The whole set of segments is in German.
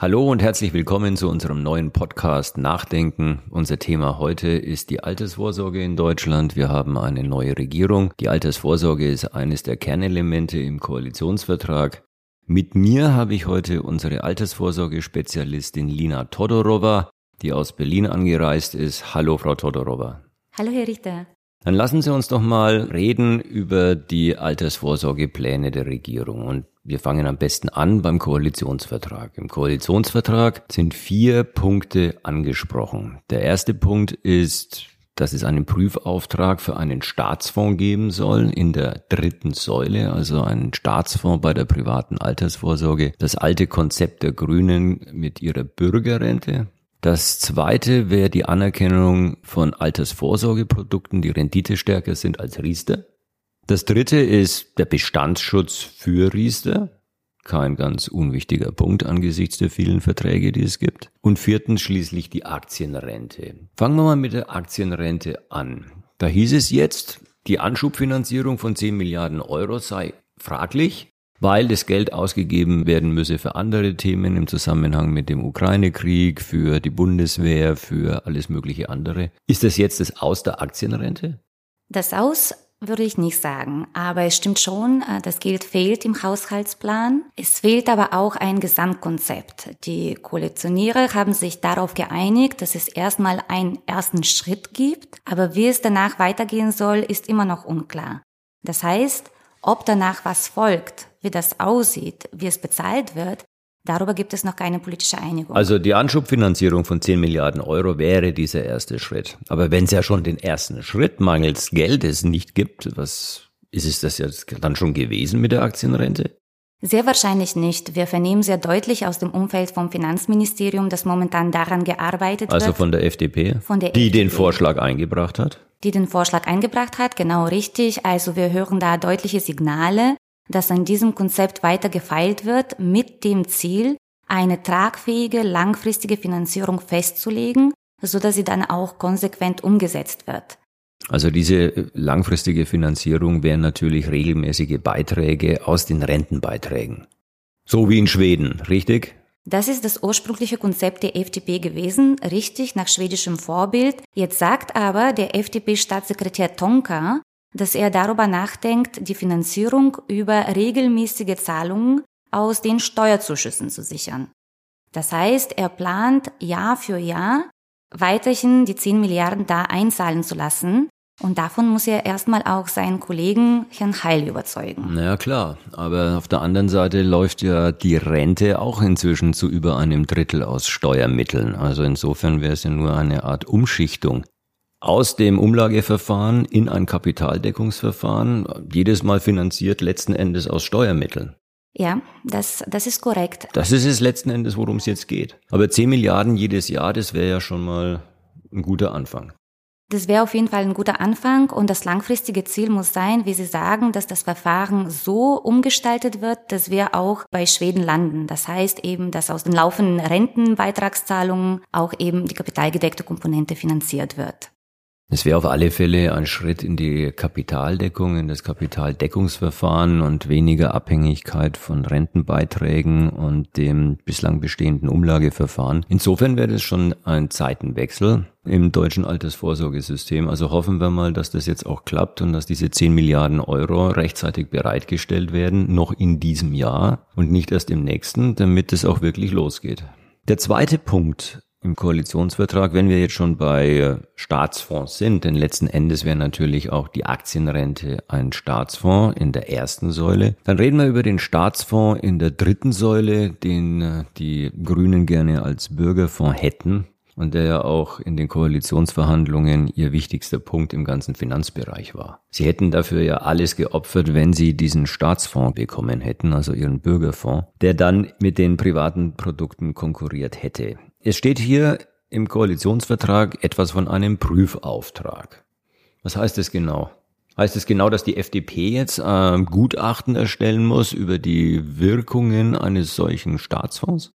Hallo und herzlich willkommen zu unserem neuen Podcast Nachdenken. Unser Thema heute ist die Altersvorsorge in Deutschland. Wir haben eine neue Regierung. Die Altersvorsorge ist eines der Kernelemente im Koalitionsvertrag. Mit mir habe ich heute unsere Altersvorsorge-Spezialistin Lina Todorova, die aus Berlin angereist ist. Hallo, Frau Todorova. Hallo, Herr Richter. Dann lassen Sie uns doch mal reden über die Altersvorsorgepläne der Regierung. Und wir fangen am besten an beim Koalitionsvertrag. Im Koalitionsvertrag sind vier Punkte angesprochen. Der erste Punkt ist, dass es einen Prüfauftrag für einen Staatsfonds geben soll in der dritten Säule, also einen Staatsfonds bei der privaten Altersvorsorge. Das alte Konzept der Grünen mit ihrer Bürgerrente, das zweite wäre die Anerkennung von Altersvorsorgeprodukten, die renditestärker sind als Riester. Das dritte ist der Bestandsschutz für Riester. Kein ganz unwichtiger Punkt angesichts der vielen Verträge, die es gibt. Und viertens schließlich die Aktienrente. Fangen wir mal mit der Aktienrente an. Da hieß es jetzt, die Anschubfinanzierung von 10 Milliarden Euro sei fraglich weil das Geld ausgegeben werden müsse für andere Themen im Zusammenhang mit dem Ukraine-Krieg, für die Bundeswehr, für alles mögliche andere. Ist das jetzt das Aus der Aktienrente? Das Aus würde ich nicht sagen, aber es stimmt schon, äh, das Geld fehlt im Haushaltsplan. Es fehlt aber auch ein Gesamtkonzept. Die Koalitionäre haben sich darauf geeinigt, dass es erstmal einen ersten Schritt gibt, aber wie es danach weitergehen soll, ist immer noch unklar. Das heißt, ob danach was folgt, wie das aussieht, wie es bezahlt wird, darüber gibt es noch keine politische Einigung. Also die Anschubfinanzierung von 10 Milliarden Euro wäre dieser erste Schritt. Aber wenn es ja schon den ersten Schritt mangels Geldes nicht gibt, was ist es das jetzt dann schon gewesen mit der Aktienrente? Sehr wahrscheinlich nicht. Wir vernehmen sehr deutlich aus dem Umfeld vom Finanzministerium, dass momentan daran gearbeitet also wird. Also von der FDP? Von der die FDP. den Vorschlag eingebracht hat? Die den Vorschlag eingebracht hat, genau richtig. Also wir hören da deutliche Signale, dass an diesem Konzept weiter gefeilt wird, mit dem Ziel, eine tragfähige, langfristige Finanzierung festzulegen, so dass sie dann auch konsequent umgesetzt wird. Also diese langfristige Finanzierung wären natürlich regelmäßige Beiträge aus den Rentenbeiträgen. So wie in Schweden, richtig? Das ist das ursprüngliche Konzept der FDP gewesen, richtig nach schwedischem Vorbild. Jetzt sagt aber der FDP-Staatssekretär Tonka, dass er darüber nachdenkt, die Finanzierung über regelmäßige Zahlungen aus den Steuerzuschüssen zu sichern. Das heißt, er plant Jahr für Jahr weiterhin die 10 Milliarden da einzahlen zu lassen. Und davon muss er erstmal auch seinen Kollegen Herrn Heil überzeugen. Na ja, klar. Aber auf der anderen Seite läuft ja die Rente auch inzwischen zu über einem Drittel aus Steuermitteln. Also insofern wäre es ja nur eine Art Umschichtung aus dem Umlageverfahren in ein Kapitaldeckungsverfahren, jedes Mal finanziert letzten Endes aus Steuermitteln. Ja, das, das ist korrekt. Das ist es letzten Endes, worum es jetzt geht. Aber 10 Milliarden jedes Jahr, das wäre ja schon mal ein guter Anfang. Das wäre auf jeden Fall ein guter Anfang und das langfristige Ziel muss sein, wie Sie sagen, dass das Verfahren so umgestaltet wird, dass wir auch bei Schweden landen. Das heißt eben, dass aus den laufenden Rentenbeitragszahlungen auch eben die kapitalgedeckte Komponente finanziert wird. Es wäre auf alle Fälle ein Schritt in die Kapitaldeckung, in das Kapitaldeckungsverfahren und weniger Abhängigkeit von Rentenbeiträgen und dem bislang bestehenden Umlageverfahren. Insofern wäre das schon ein Zeitenwechsel im deutschen Altersvorsorgesystem. Also hoffen wir mal, dass das jetzt auch klappt und dass diese 10 Milliarden Euro rechtzeitig bereitgestellt werden, noch in diesem Jahr und nicht erst im nächsten, damit es auch wirklich losgeht. Der zweite Punkt im Koalitionsvertrag, wenn wir jetzt schon bei äh, Staatsfonds sind, denn letzten Endes wäre natürlich auch die Aktienrente ein Staatsfonds in der ersten Säule, dann reden wir über den Staatsfonds in der dritten Säule, den äh, die Grünen gerne als Bürgerfonds hätten und der ja auch in den Koalitionsverhandlungen ihr wichtigster Punkt im ganzen Finanzbereich war. Sie hätten dafür ja alles geopfert, wenn sie diesen Staatsfonds bekommen hätten, also ihren Bürgerfonds, der dann mit den privaten Produkten konkurriert hätte. Es steht hier im Koalitionsvertrag etwas von einem Prüfauftrag. Was heißt das genau? Heißt es genau, dass die FDP jetzt äh, Gutachten erstellen muss über die Wirkungen eines solchen Staatsfonds?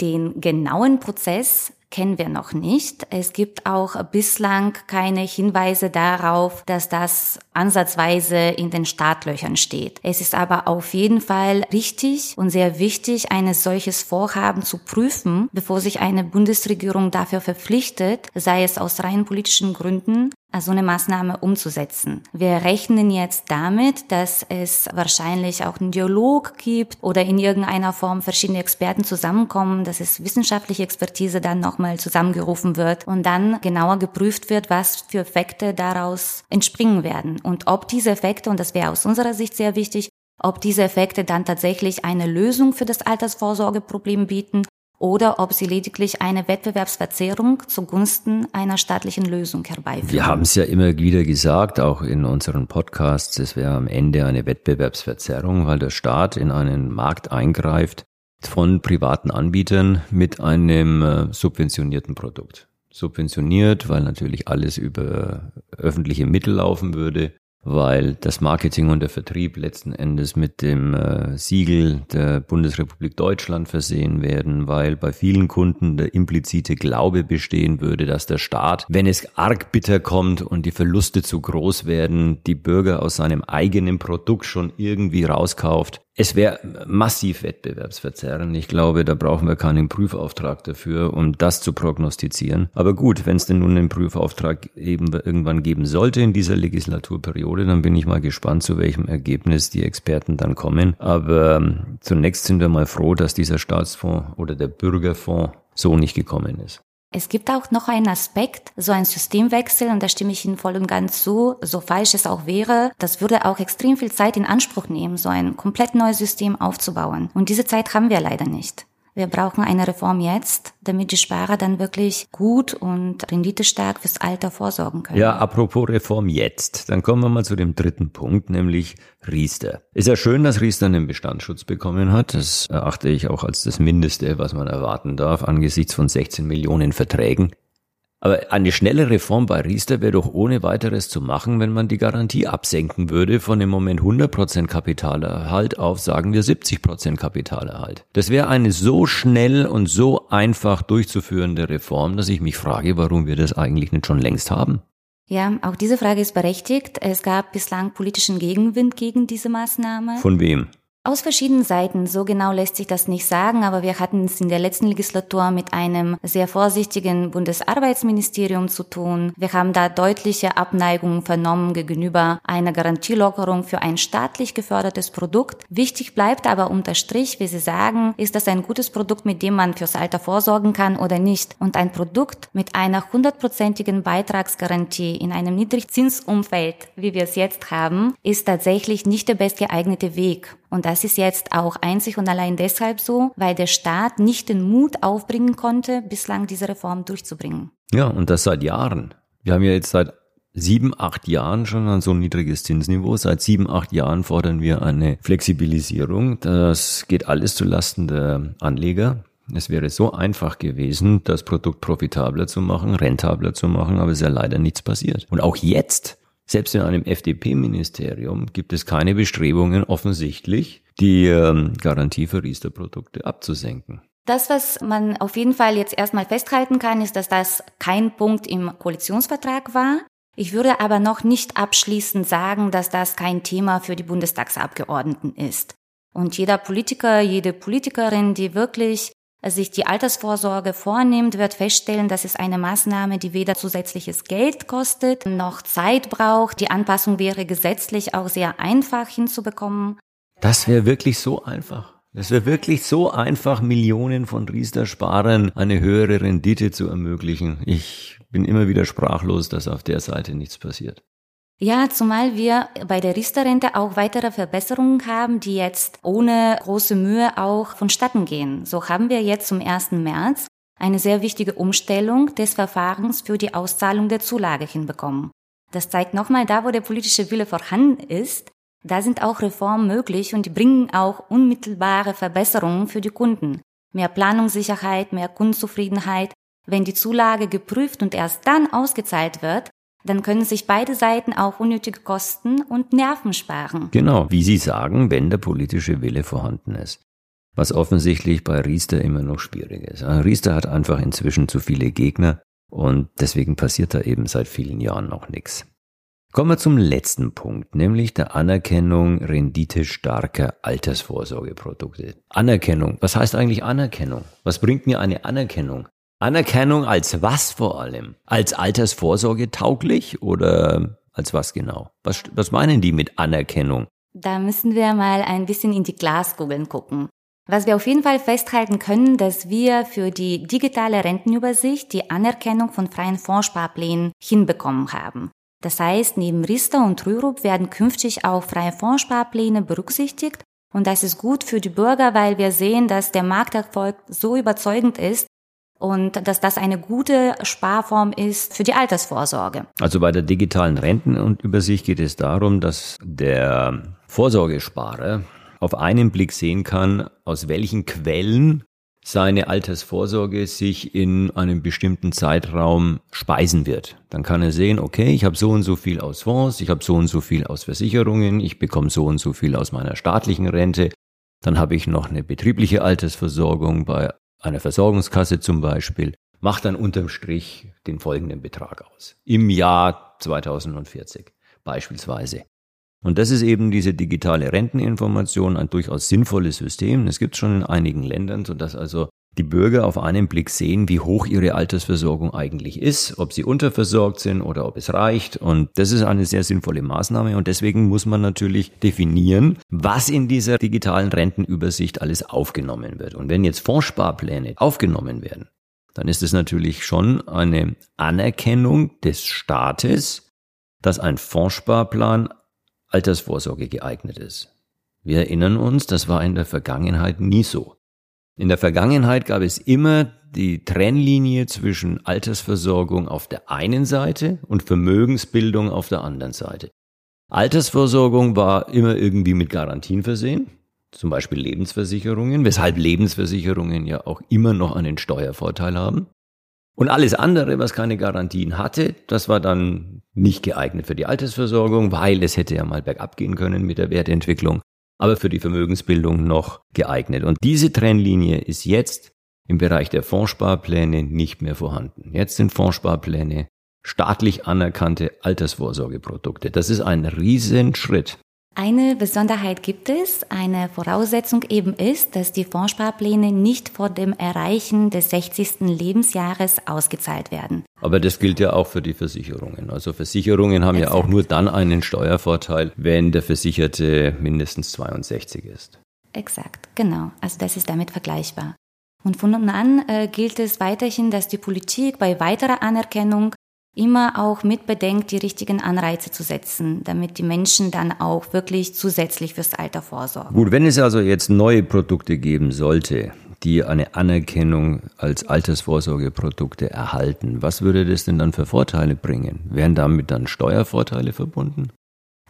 Den genauen Prozess kennen wir noch nicht. Es gibt auch bislang keine Hinweise darauf, dass das ansatzweise in den Startlöchern steht. Es ist aber auf jeden Fall richtig und sehr wichtig, ein solches Vorhaben zu prüfen, bevor sich eine Bundesregierung dafür verpflichtet, sei es aus rein politischen Gründen so eine Maßnahme umzusetzen. Wir rechnen jetzt damit, dass es wahrscheinlich auch einen Dialog gibt oder in irgendeiner Form verschiedene Experten zusammenkommen, dass es wissenschaftliche Expertise dann nochmal zusammengerufen wird und dann genauer geprüft wird, was für Effekte daraus entspringen werden und ob diese Effekte, und das wäre aus unserer Sicht sehr wichtig, ob diese Effekte dann tatsächlich eine Lösung für das Altersvorsorgeproblem bieten oder ob sie lediglich eine Wettbewerbsverzerrung zugunsten einer staatlichen Lösung herbeiführen. Wir haben es ja immer wieder gesagt, auch in unseren Podcasts, es wäre am Ende eine Wettbewerbsverzerrung, weil der Staat in einen Markt eingreift von privaten Anbietern mit einem äh, subventionierten Produkt. Subventioniert, weil natürlich alles über öffentliche Mittel laufen würde weil das Marketing und der Vertrieb letzten Endes mit dem äh, Siegel der Bundesrepublik Deutschland versehen werden, weil bei vielen Kunden der implizite Glaube bestehen würde, dass der Staat, wenn es arg bitter kommt und die Verluste zu groß werden, die Bürger aus seinem eigenen Produkt schon irgendwie rauskauft, es wäre massiv wettbewerbsverzerrend. Ich glaube, da brauchen wir keinen Prüfauftrag dafür, um das zu prognostizieren. Aber gut, wenn es denn nun einen Prüfauftrag eben irgendwann geben sollte in dieser Legislaturperiode, dann bin ich mal gespannt, zu welchem Ergebnis die Experten dann kommen. Aber ähm, zunächst sind wir mal froh, dass dieser Staatsfonds oder der Bürgerfonds so nicht gekommen ist. Es gibt auch noch einen Aspekt, so ein Systemwechsel, und da stimme ich Ihnen voll und ganz zu, so falsch es auch wäre, das würde auch extrem viel Zeit in Anspruch nehmen, so ein komplett neues System aufzubauen. Und diese Zeit haben wir leider nicht. Wir brauchen eine Reform jetzt, damit die Sparer dann wirklich gut und renditestark fürs Alter vorsorgen können. Ja, apropos Reform jetzt, dann kommen wir mal zu dem dritten Punkt, nämlich Riester. Ist ja schön, dass Riester einen Bestandsschutz bekommen hat. Das erachte ich auch als das Mindeste, was man erwarten darf angesichts von 16 Millionen Verträgen. Aber eine schnelle Reform bei Riester wäre doch ohne weiteres zu machen, wenn man die Garantie absenken würde von im Moment 100% Kapitalerhalt auf, sagen wir, 70% Kapitalerhalt. Das wäre eine so schnell und so einfach durchzuführende Reform, dass ich mich frage, warum wir das eigentlich nicht schon längst haben. Ja, auch diese Frage ist berechtigt. Es gab bislang politischen Gegenwind gegen diese Maßnahme. Von wem? Aus verschiedenen Seiten, so genau lässt sich das nicht sagen, aber wir hatten es in der letzten Legislatur mit einem sehr vorsichtigen Bundesarbeitsministerium zu tun. Wir haben da deutliche Abneigungen vernommen gegenüber einer Garantielockerung für ein staatlich gefördertes Produkt. Wichtig bleibt aber unter Strich, wie Sie sagen, ist das ein gutes Produkt, mit dem man fürs Alter vorsorgen kann oder nicht. Und ein Produkt mit einer hundertprozentigen Beitragsgarantie in einem Niedrigzinsumfeld, wie wir es jetzt haben, ist tatsächlich nicht der bestgeeignete Weg. Und das ist jetzt auch einzig und allein deshalb so, weil der Staat nicht den Mut aufbringen konnte, bislang diese Reform durchzubringen. Ja, und das seit Jahren. Wir haben ja jetzt seit sieben, acht Jahren schon ein so niedriges Zinsniveau. Seit sieben, acht Jahren fordern wir eine Flexibilisierung. Das geht alles zulasten der Anleger. Es wäre so einfach gewesen, das Produkt profitabler zu machen, rentabler zu machen, aber es ist ja leider nichts passiert. Und auch jetzt selbst in einem FDP-Ministerium gibt es keine Bestrebungen offensichtlich, die ähm, Garantie für Riester-Produkte abzusenken. Das, was man auf jeden Fall jetzt erstmal festhalten kann, ist, dass das kein Punkt im Koalitionsvertrag war. Ich würde aber noch nicht abschließend sagen, dass das kein Thema für die Bundestagsabgeordneten ist. Und jeder Politiker, jede Politikerin, die wirklich sich die Altersvorsorge vornimmt, wird feststellen, dass es eine Maßnahme, die weder zusätzliches Geld kostet, noch Zeit braucht. Die Anpassung wäre gesetzlich auch sehr einfach hinzubekommen. Das wäre wirklich so einfach. Das wäre wirklich so einfach, Millionen von Riester-Sparern eine höhere Rendite zu ermöglichen. Ich bin immer wieder sprachlos, dass auf der Seite nichts passiert. Ja, zumal wir bei der Riester-Rente auch weitere Verbesserungen haben, die jetzt ohne große Mühe auch vonstatten gehen. So haben wir jetzt zum 1. März eine sehr wichtige Umstellung des Verfahrens für die Auszahlung der Zulage hinbekommen. Das zeigt nochmal, da wo der politische Wille vorhanden ist, da sind auch Reformen möglich und die bringen auch unmittelbare Verbesserungen für die Kunden. Mehr Planungssicherheit, mehr Kundenzufriedenheit. Wenn die Zulage geprüft und erst dann ausgezahlt wird, dann können sich beide Seiten auch unnötige Kosten und Nerven sparen. Genau, wie Sie sagen, wenn der politische Wille vorhanden ist. Was offensichtlich bei Riester immer noch schwierig ist. Riester hat einfach inzwischen zu viele Gegner und deswegen passiert da eben seit vielen Jahren noch nichts. Kommen wir zum letzten Punkt, nämlich der Anerkennung renditestarker Altersvorsorgeprodukte. Anerkennung. Was heißt eigentlich Anerkennung? Was bringt mir eine Anerkennung? Anerkennung als was vor allem? Als Altersvorsorge tauglich oder als was genau? Was, was meinen die mit Anerkennung? Da müssen wir mal ein bisschen in die Glaskugeln gucken. Was wir auf jeden Fall festhalten können, dass wir für die digitale Rentenübersicht die Anerkennung von freien Fondssparplänen hinbekommen haben. Das heißt, neben Riester und Rürup werden künftig auch freie Fondssparpläne berücksichtigt und das ist gut für die Bürger, weil wir sehen, dass der Markterfolg so überzeugend ist, und dass das eine gute Sparform ist für die Altersvorsorge. Also bei der digitalen Rentenübersicht geht es darum, dass der Vorsorgesparer auf einen Blick sehen kann, aus welchen Quellen seine Altersvorsorge sich in einem bestimmten Zeitraum speisen wird. Dann kann er sehen, okay, ich habe so und so viel aus Fonds, ich habe so und so viel aus Versicherungen, ich bekomme so und so viel aus meiner staatlichen Rente, dann habe ich noch eine betriebliche Altersversorgung bei einer Versorgungskasse zum Beispiel, macht dann unterm Strich den folgenden Betrag aus. Im Jahr 2040 beispielsweise. Und das ist eben diese digitale Renteninformation, ein durchaus sinnvolles System. Das gibt es schon in einigen Ländern, sodass also die Bürger auf einen Blick sehen, wie hoch ihre Altersversorgung eigentlich ist, ob sie unterversorgt sind oder ob es reicht. Und das ist eine sehr sinnvolle Maßnahme. Und deswegen muss man natürlich definieren, was in dieser digitalen Rentenübersicht alles aufgenommen wird. Und wenn jetzt Fondssparpläne aufgenommen werden, dann ist es natürlich schon eine Anerkennung des Staates, dass ein Fondssparplan Altersvorsorge geeignet ist. Wir erinnern uns, das war in der Vergangenheit nie so. In der Vergangenheit gab es immer die Trennlinie zwischen Altersversorgung auf der einen Seite und Vermögensbildung auf der anderen Seite. Altersversorgung war immer irgendwie mit Garantien versehen, zum Beispiel Lebensversicherungen, weshalb Lebensversicherungen ja auch immer noch einen Steuervorteil haben. Und alles andere, was keine Garantien hatte, das war dann nicht geeignet für die Altersversorgung, weil es hätte ja mal bergab gehen können mit der Wertentwicklung, aber für die Vermögensbildung noch geeignet. Und diese Trennlinie ist jetzt im Bereich der Fondssparpläne nicht mehr vorhanden. Jetzt sind Fondssparpläne staatlich anerkannte Altersvorsorgeprodukte. Das ist ein Riesenschritt. Eine Besonderheit gibt es. Eine Voraussetzung eben ist, dass die Fondssparpläne nicht vor dem Erreichen des 60. Lebensjahres ausgezahlt werden. Aber das gilt ja auch für die Versicherungen. Also Versicherungen haben Exakt. ja auch nur dann einen Steuervorteil, wenn der Versicherte mindestens 62 ist. Exakt, genau. Also das ist damit vergleichbar. Und von nun an äh, gilt es weiterhin, dass die Politik bei weiterer Anerkennung immer auch mitbedenkt, die richtigen Anreize zu setzen, damit die Menschen dann auch wirklich zusätzlich fürs Alter vorsorgen. Gut, wenn es also jetzt neue Produkte geben sollte, die eine Anerkennung als Altersvorsorgeprodukte erhalten, was würde das denn dann für Vorteile bringen? Wären damit dann Steuervorteile verbunden?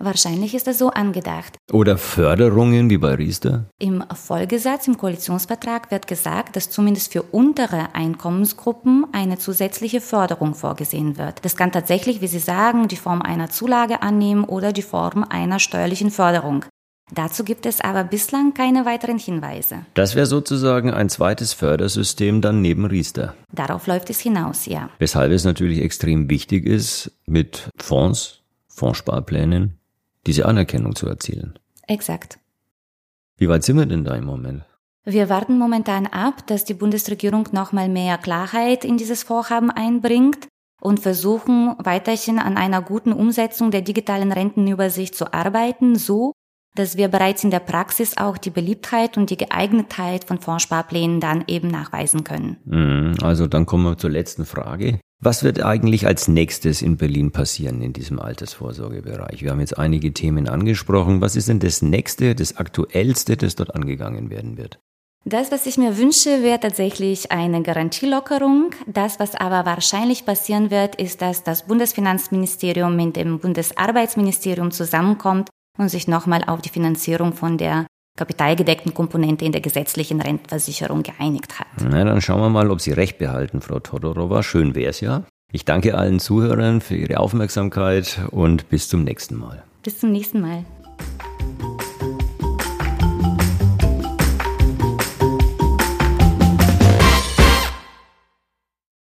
Wahrscheinlich ist das so angedacht. Oder Förderungen wie bei Riester? Im Folgesatz im Koalitionsvertrag wird gesagt, dass zumindest für untere Einkommensgruppen eine zusätzliche Förderung vorgesehen wird. Das kann tatsächlich, wie Sie sagen, die Form einer Zulage annehmen oder die Form einer steuerlichen Förderung. Dazu gibt es aber bislang keine weiteren Hinweise. Das wäre sozusagen ein zweites Fördersystem dann neben Riester. Darauf läuft es hinaus, ja. Weshalb es natürlich extrem wichtig ist, mit Fonds, Fondssparplänen, diese Anerkennung zu erzielen. Exakt. Wie weit sind wir denn da im Moment? Wir warten momentan ab, dass die Bundesregierung nochmal mehr Klarheit in dieses Vorhaben einbringt und versuchen weiterhin an einer guten Umsetzung der digitalen Rentenübersicht zu arbeiten, so dass wir bereits in der Praxis auch die Beliebtheit und die Geeignetheit von Fondssparplänen dann eben nachweisen können. Mhm, also dann kommen wir zur letzten Frage. Was wird eigentlich als nächstes in Berlin passieren in diesem Altersvorsorgebereich? Wir haben jetzt einige Themen angesprochen. Was ist denn das nächste, das aktuellste, das dort angegangen werden wird? Das, was ich mir wünsche, wäre tatsächlich eine Garantielockerung. Das, was aber wahrscheinlich passieren wird, ist, dass das Bundesfinanzministerium mit dem Bundesarbeitsministerium zusammenkommt und sich nochmal auf die Finanzierung von der kapitalgedeckten Komponente in der gesetzlichen Rentenversicherung geeinigt hat. Na, dann schauen wir mal, ob Sie recht behalten, Frau Todorova. Schön wär's ja. Ich danke allen Zuhörern für Ihre Aufmerksamkeit und bis zum nächsten Mal. Bis zum nächsten Mal.